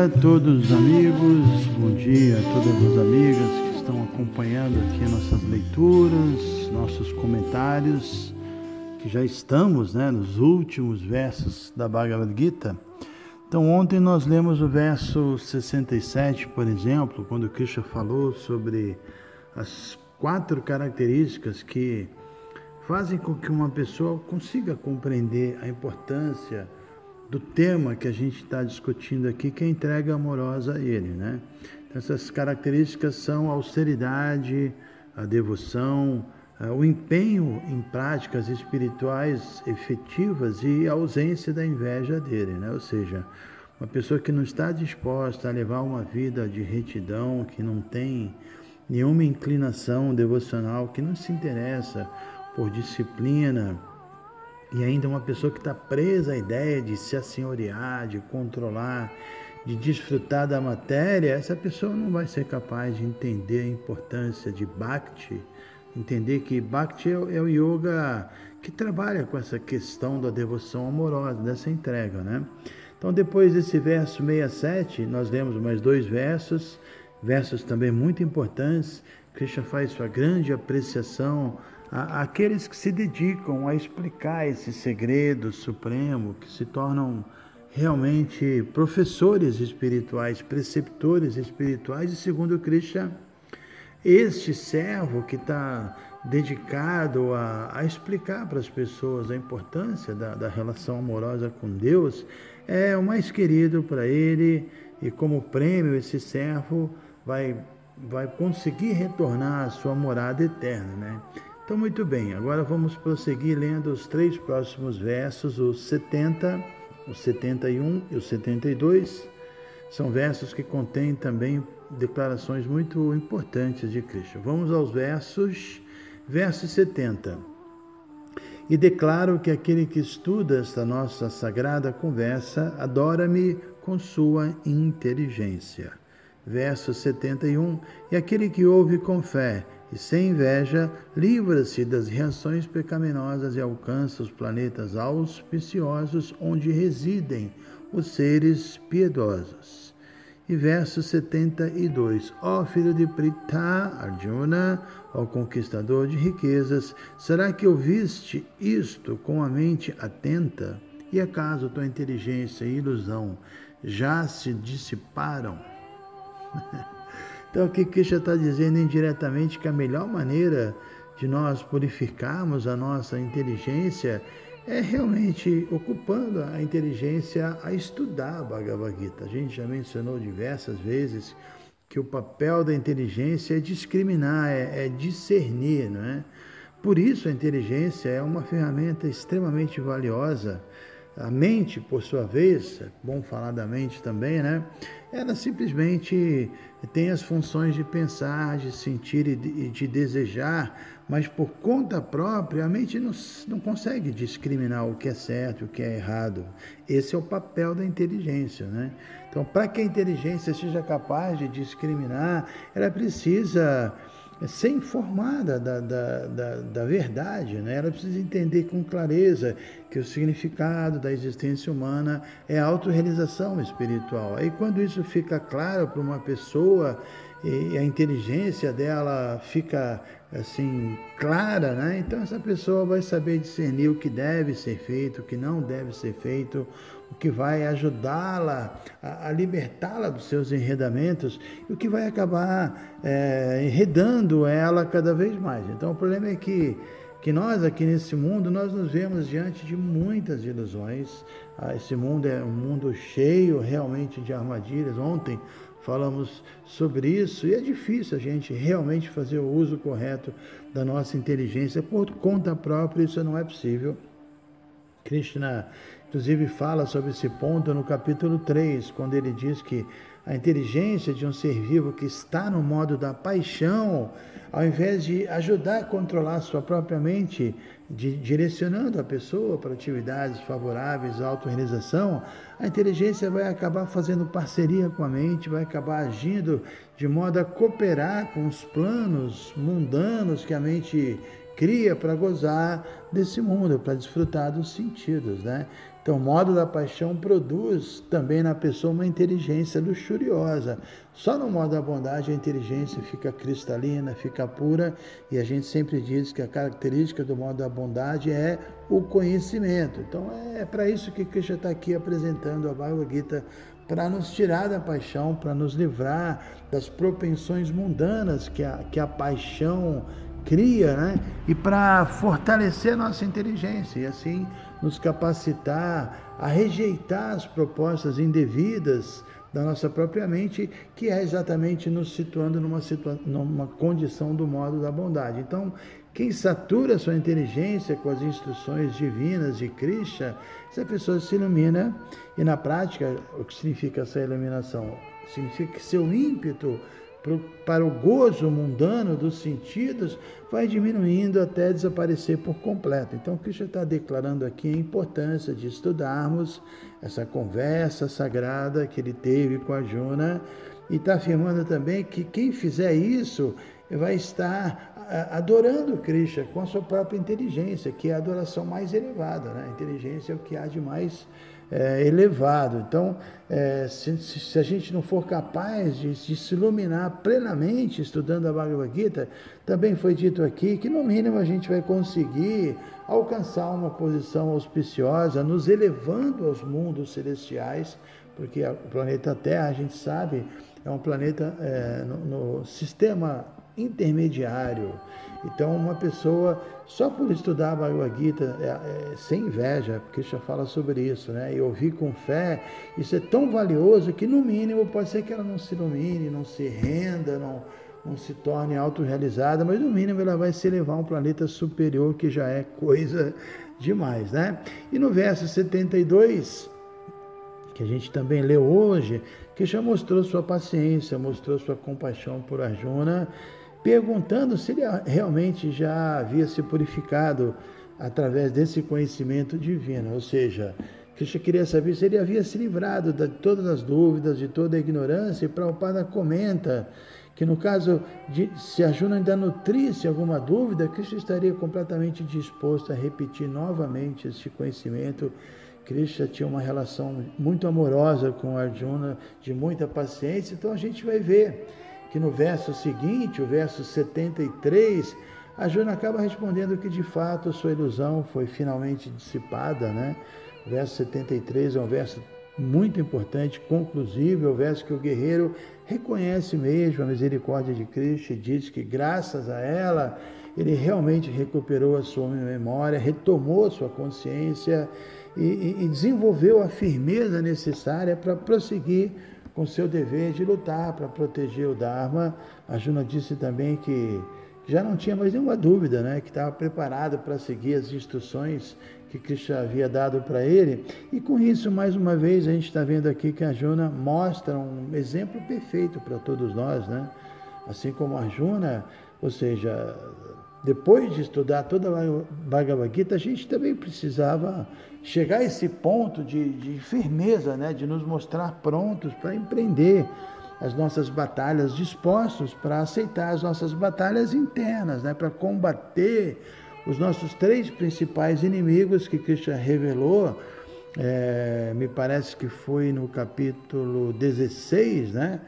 Dia a todos os amigos, bom dia a todas as amigas que estão acompanhando aqui nossas leituras, nossos comentários, que já estamos né, nos últimos versos da Bhagavad Gita. Então, ontem nós lemos o verso 67, por exemplo, quando Krishna falou sobre as quatro características que fazem com que uma pessoa consiga compreender a importância do tema que a gente está discutindo aqui, que é a entrega amorosa a Ele. Né? Essas características são a austeridade, a devoção, o empenho em práticas espirituais efetivas e a ausência da inveja dele, né? ou seja, uma pessoa que não está disposta a levar uma vida de retidão, que não tem nenhuma inclinação devocional, que não se interessa por disciplina, e ainda uma pessoa que está presa à ideia de se assenhorear, de controlar, de desfrutar da matéria, essa pessoa não vai ser capaz de entender a importância de Bhakti, entender que Bhakti é, é o yoga que trabalha com essa questão da devoção amorosa, dessa entrega, né? Então, depois desse verso 67, nós lemos mais dois versos, versos também muito importantes. Krishna faz sua grande apreciação aqueles que se dedicam a explicar esse segredo supremo, que se tornam realmente professores espirituais, preceptores espirituais, e segundo Krishna, este servo que está dedicado a, a, explicar para as pessoas a importância da, da relação amorosa com Deus, é o mais querido para ele, e como prêmio, esse servo vai, vai conseguir retornar à sua morada eterna. Né? Então, muito bem, agora vamos prosseguir lendo os três próximos versos, os 70, os 71 e os 72. São versos que contêm também declarações muito importantes de Cristo. Vamos aos versos, verso 70. E declaro que aquele que estuda esta nossa sagrada conversa adora-me com sua inteligência. Verso 71. E aquele que ouve com fé e sem inveja livra-se das reações pecaminosas e alcança os planetas auspiciosos onde residem os seres piedosos. E verso 72: Ó filho de Pritha, Arjuna, ó conquistador de riquezas, será que ouviste isto com a mente atenta? E acaso tua inteligência e ilusão já se dissiparam? Então, o que Krishna está dizendo indiretamente que a melhor maneira de nós purificarmos a nossa inteligência é realmente ocupando a inteligência a estudar a Bhagavad Gita. A gente já mencionou diversas vezes que o papel da inteligência é discriminar, é, é discernir, não é? Por isso a inteligência é uma ferramenta extremamente valiosa a mente, por sua vez, é bom falar da mente também, né? Ela simplesmente tem as funções de pensar, de sentir e de, de desejar, mas por conta própria a mente não, não consegue discriminar o que é certo e o que é errado. Esse é o papel da inteligência, né? Então, para que a inteligência seja capaz de discriminar, ela precisa ser informada da, da, da, da, verdade, né? ela precisa entender com clareza que o significado da existência humana é a autorrealização espiritual. Aí quando isso fica claro para uma pessoa e a inteligência dela fica assim clara, né? Então essa pessoa vai saber discernir o que deve ser feito, o que não deve ser feito, o que vai ajudá-la a, a libertá-la dos seus enredamentos e o que vai acabar é, enredando ela cada vez mais. Então o problema é que que nós aqui nesse mundo nós nos vemos diante de muitas ilusões. Ah, esse mundo é um mundo cheio realmente de armadilhas. Ontem falamos sobre isso e é difícil a gente realmente fazer o uso correto da nossa inteligência por conta própria, isso não é possível. Krishna, inclusive, fala sobre esse ponto no capítulo 3, quando ele diz que a inteligência de um ser vivo que está no modo da paixão, ao invés de ajudar a controlar sua própria mente, de, direcionando a pessoa para atividades favoráveis à autorrealização, a inteligência vai acabar fazendo parceria com a mente, vai acabar agindo de modo a cooperar com os planos mundanos que a mente cria para gozar desse mundo, para desfrutar dos sentidos, né? Então, o modo da paixão produz também na pessoa uma inteligência luxuriosa. Só no modo da bondade a inteligência fica cristalina, fica pura, e a gente sempre diz que a característica do modo da bondade é o conhecimento. Então, é para isso que Krishna está aqui apresentando a Bhagavad Gita para nos tirar da paixão, para nos livrar das propensões mundanas que a, que a paixão cria, né? E para fortalecer a nossa inteligência e assim nos capacitar a rejeitar as propostas indevidas da nossa própria mente, que é exatamente nos situando numa, situa numa condição do modo da bondade. Então, quem satura sua inteligência com as instruções divinas de Krishna, essa pessoa se ilumina e na prática, o que significa essa iluminação? Significa que seu ímpeto para o gozo mundano dos sentidos vai diminuindo até desaparecer por completo. Então, Cristo está declarando aqui a importância de estudarmos essa conversa sagrada que ele teve com a Juna e está afirmando também que quem fizer isso vai estar adorando Krishna com a sua própria inteligência, que é a adoração mais elevada. Né? A inteligência é o que há de mais é, elevado. Então, é, se, se, a gente não for capaz de, de, se iluminar plenamente estudando a Bhagavad Gita, também foi dito aqui que no mínimo a gente vai conseguir alcançar uma posição auspiciosa, nos elevando aos mundos celestiais, porque o planeta Terra, a gente sabe, é um planeta é, no, no sistema intermediário. Então, uma pessoa, só por estudar a Bhagavad Gita, é, é, sem inveja, porque já fala sobre isso, né? E ouvir com fé, isso é tão valioso que, no mínimo, pode ser que ela não se ilumine, não se renda, não, não se torne autorrealizada, mas, no mínimo, ela vai se elevar a um planeta superior, que já é coisa demais, né? E no verso 72, que a gente também leu hoje, que já mostrou sua paciência, mostrou sua compaixão por Arjuna, perguntando se ele realmente já havia se purificado através desse conhecimento divino, ou seja, Krishna queria saber se ele havia se livrado de todas as dúvidas, de toda a ignorância, e Prabhupada comenta que no caso de se Arjuna ainda nutrisse alguma dúvida, Krishna estaria completamente disposto a repetir novamente esse conhecimento. Krishna tinha uma relação muito amorosa com Arjuna, de muita paciência, então a gente vai ver que no verso seguinte, o verso 73, a Juna acaba respondendo que de fato sua ilusão foi finalmente dissipada, né? O verso 73 é um verso muito importante, conclusivo, é o verso que o guerreiro reconhece mesmo a misericórdia de Cristo e diz que graças a ela ele realmente recuperou a sua memória, retomou a sua consciência e, e, e desenvolveu a firmeza necessária para prosseguir com seu dever de lutar para proteger o Dharma. A Juna disse também que já não tinha mais nenhuma dúvida, né? que estava preparado para seguir as instruções que Krishna havia dado para ele. E com isso, mais uma vez, a gente está vendo aqui que a Juna mostra um exemplo perfeito para todos nós, né? Assim como a Juna, ou seja, depois de estudar toda a Bhagavad Gita, a gente também precisava chegar a esse ponto de, de firmeza, né? de nos mostrar prontos para empreender as nossas batalhas, dispostos para aceitar as nossas batalhas internas, né? para combater os nossos três principais inimigos que Krishna revelou. É, me parece que foi no capítulo 16, né?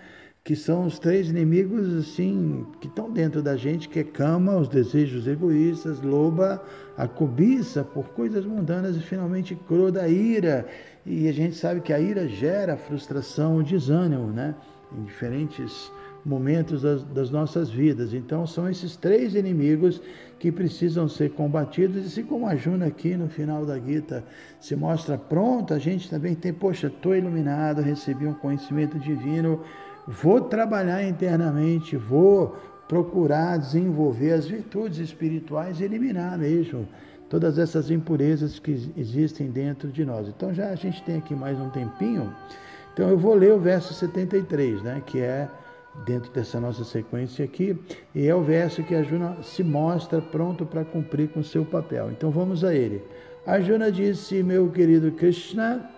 Que são os três inimigos assim que estão dentro da gente, que é cama, os desejos egoístas, loba, a cobiça por coisas mundanas e finalmente croda a ira. E a gente sabe que a ira gera frustração, desânimo, né? Em diferentes momentos das, das nossas vidas. Então são esses três inimigos que precisam ser combatidos. E assim como a Juna aqui no final da Gita se mostra pronta, a gente também tem, poxa, estou iluminado, recebi um conhecimento divino, vou trabalhar internamente, vou procurar desenvolver as virtudes espirituais e eliminar mesmo todas essas impurezas que existem dentro de nós. Então já a gente tem aqui mais um tempinho. Então eu vou ler o verso 73, né, que é dentro dessa nossa sequência aqui, e é o verso que a Juna se mostra pronto para cumprir com seu papel. Então vamos a ele. A Juna disse: "Meu querido Krishna,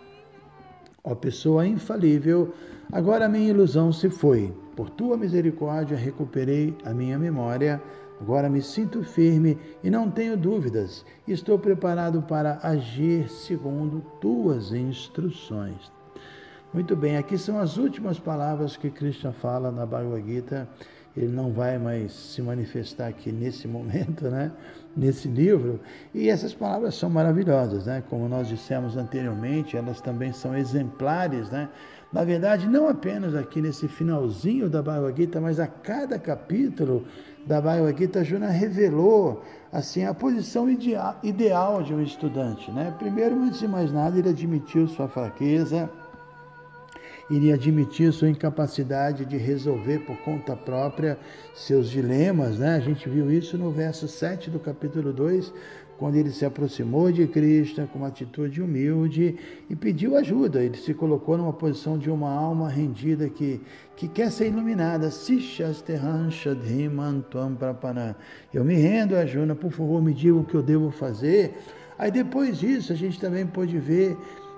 ó pessoa infalível, agora a minha ilusão se foi. Por tua misericórdia recuperei a minha memória." Agora me sinto firme e não tenho dúvidas. Estou preparado para agir segundo tuas instruções. Muito bem, aqui são as últimas palavras que Krishna fala na Bhagavad Gita. Ele não vai mais se manifestar aqui nesse momento, né? nesse livro. E essas palavras são maravilhosas, né? como nós dissemos anteriormente, elas também são exemplares. Né? Na verdade, não apenas aqui nesse finalzinho da Bhagavad Gita, mas a cada capítulo da Bhagavad Gita, Juna revelou assim a posição ideal de um estudante. Né? Primeiro, antes de mais nada, ele admitiu sua fraqueza, ele admitiu sua incapacidade de resolver por conta própria seus dilemas. Né? A gente viu isso no verso 7 do capítulo 2, quando ele se aproximou de Cristo com uma atitude humilde e pediu ajuda. Ele se colocou numa posição de uma alma rendida que, que quer ser iluminada. Eu me rendo, Ajuna, por favor, me diga o que eu devo fazer. Aí depois disso, a gente também pode ver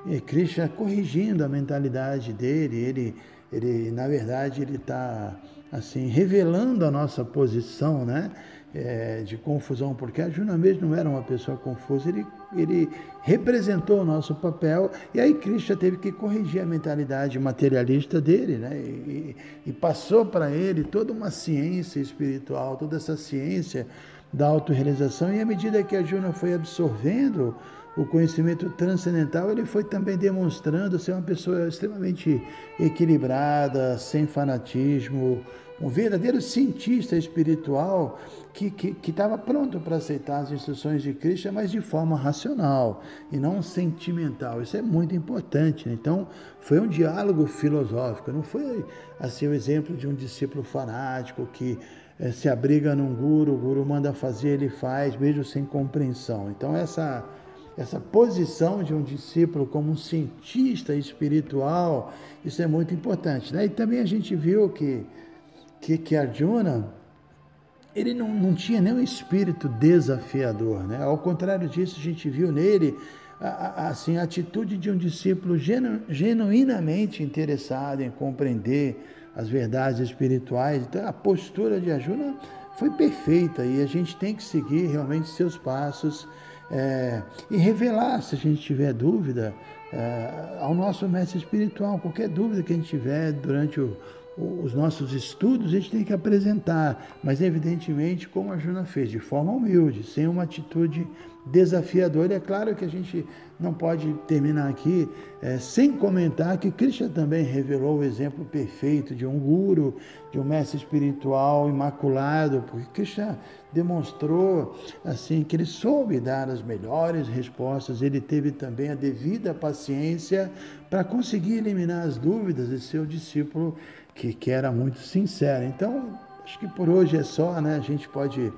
eh, Krishna corrigindo a mentalidade dele. Ele, ele na verdade, ele está assim revelando a nossa posição, né? é, de confusão, porque a Juna mesmo não era uma pessoa confusa, ele, ele representou o nosso papel, e aí Cristo teve que corrigir a mentalidade materialista dele, né? e, e passou para ele toda uma ciência espiritual, toda essa ciência da autorrealização, e à medida que a Juna foi absorvendo o conhecimento transcendental, ele foi também demonstrando ser uma pessoa extremamente equilibrada, sem fanatismo, um verdadeiro cientista espiritual que estava pronto para aceitar as instruções de Cristo, mas de forma racional e não sentimental. Isso é muito importante. Né? Então, foi um diálogo filosófico, não foi assim o exemplo de um discípulo fanático que é, se abriga num guru, o guru manda fazer, ele faz, mesmo sem compreensão. Então, essa essa posição de um discípulo como um cientista espiritual, isso é muito importante. Né? E também a gente viu que, que, que Arjuna, ele não, não tinha nenhum espírito desafiador. Né? Ao contrário disso, a gente viu nele a, a, assim, a atitude de um discípulo genu, genuinamente interessado em compreender as verdades espirituais. Então, a postura de Arjuna foi perfeita e a gente tem que seguir realmente seus passos é, e revelar, se a gente tiver dúvida, é, ao nosso mestre espiritual. Qualquer dúvida que a gente tiver durante o, os nossos estudos, a gente tem que apresentar, mas evidentemente, como a Juna fez, de forma humilde, sem uma atitude desafiadora. E é claro que a gente não pode terminar aqui é, sem comentar que Krishna também revelou o exemplo perfeito de um guru, de um mestre espiritual imaculado, porque Krishna demonstrou assim que ele soube dar as melhores respostas, ele teve também a devida paciência para conseguir eliminar as dúvidas de seu discípulo que, que era muito sincero. Então, acho que por hoje é só, né? A gente pode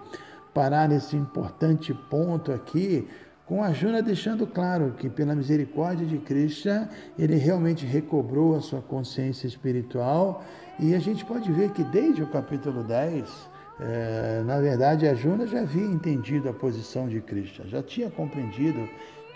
parar nesse importante ponto aqui, com a Juna deixando claro que, pela misericórdia de Cristo, ele realmente recobrou a sua consciência espiritual. E a gente pode ver que desde o capítulo 10, é, na verdade, a Juna já havia entendido a posição de Cristo, já tinha compreendido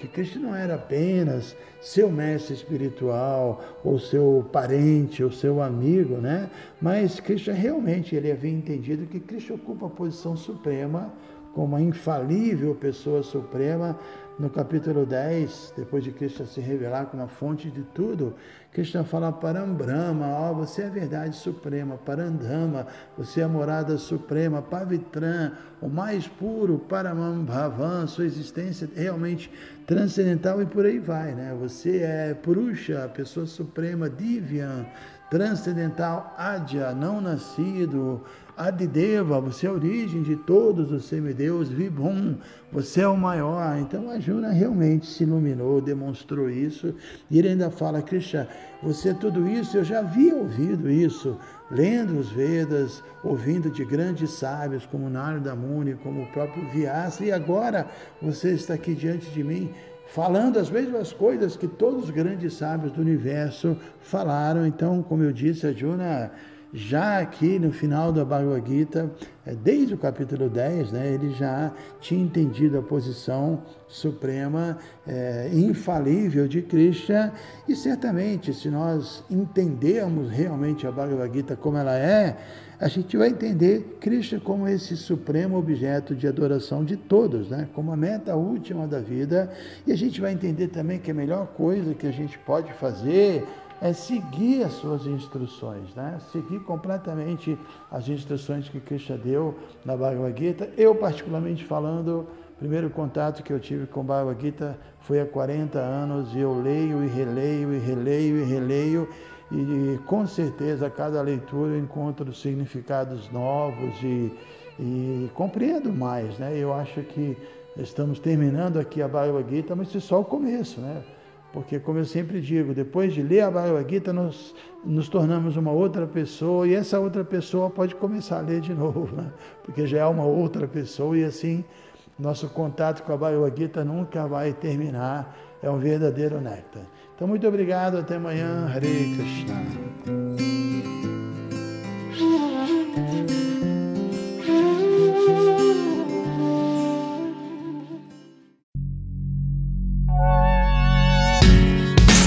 que Cristo não era apenas seu mestre espiritual, ou seu parente, ou seu amigo, né? Mas Cristo realmente ele havia entendido que Cristo ocupa a posição suprema como a infalível pessoa suprema no capítulo 10, depois de Cristo se revelar como a fonte de tudo, Cristo fala Parambrama, ó, você é a verdade suprema, Parandama, você é a morada suprema, Pavitran, o mais puro, Paramambhavan, sua existência realmente transcendental e por aí vai, né? Você é Purusha, a pessoa suprema, Divyan, transcendental, Adya, não nascido, Adideva, você é a origem de todos os semideus, Vibhum, você é o maior. Então a Juna realmente se iluminou, demonstrou isso. E ele ainda fala, Krishna, você é tudo isso, eu já havia ouvido isso, lendo os Vedas, ouvindo de grandes sábios como Narada Muni, como o próprio Vyasa, e agora você está aqui diante de mim falando as mesmas coisas que todos os grandes sábios do universo falaram. Então, como eu disse, a Juna já aqui no final da Bhagavad Gita, é, desde o capítulo 10, né, ele já tinha entendido a posição suprema, é, infalível de Krishna, e certamente, se nós entendermos realmente a Bhagavad Gita como ela é, a gente vai entender Krishna como esse supremo objeto de adoração de todos, né? como a meta última da vida, e a gente vai entender também que a melhor coisa que a gente pode fazer é seguir as suas instruções, né? seguir completamente as instruções que Krishna deu na Bhagavad Gita. Eu, particularmente falando, o primeiro contato que eu tive com Bhagavad Gita foi há 40 anos e eu leio e releio e releio e releio e com certeza a cada leitura eu encontro significados novos e, e compreendo mais. Né? Eu acho que estamos terminando aqui a Bhagavad Gita, mas isso é só o começo, né? Porque, como eu sempre digo, depois de ler a Bhagavad Gita, nós nos tornamos uma outra pessoa e essa outra pessoa pode começar a ler de novo, né? porque já é uma outra pessoa e assim nosso contato com a Bhagavad Gita nunca vai terminar. É um verdadeiro néctar. Então, muito obrigado. Até amanhã. Hare Krishna.